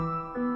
Bye.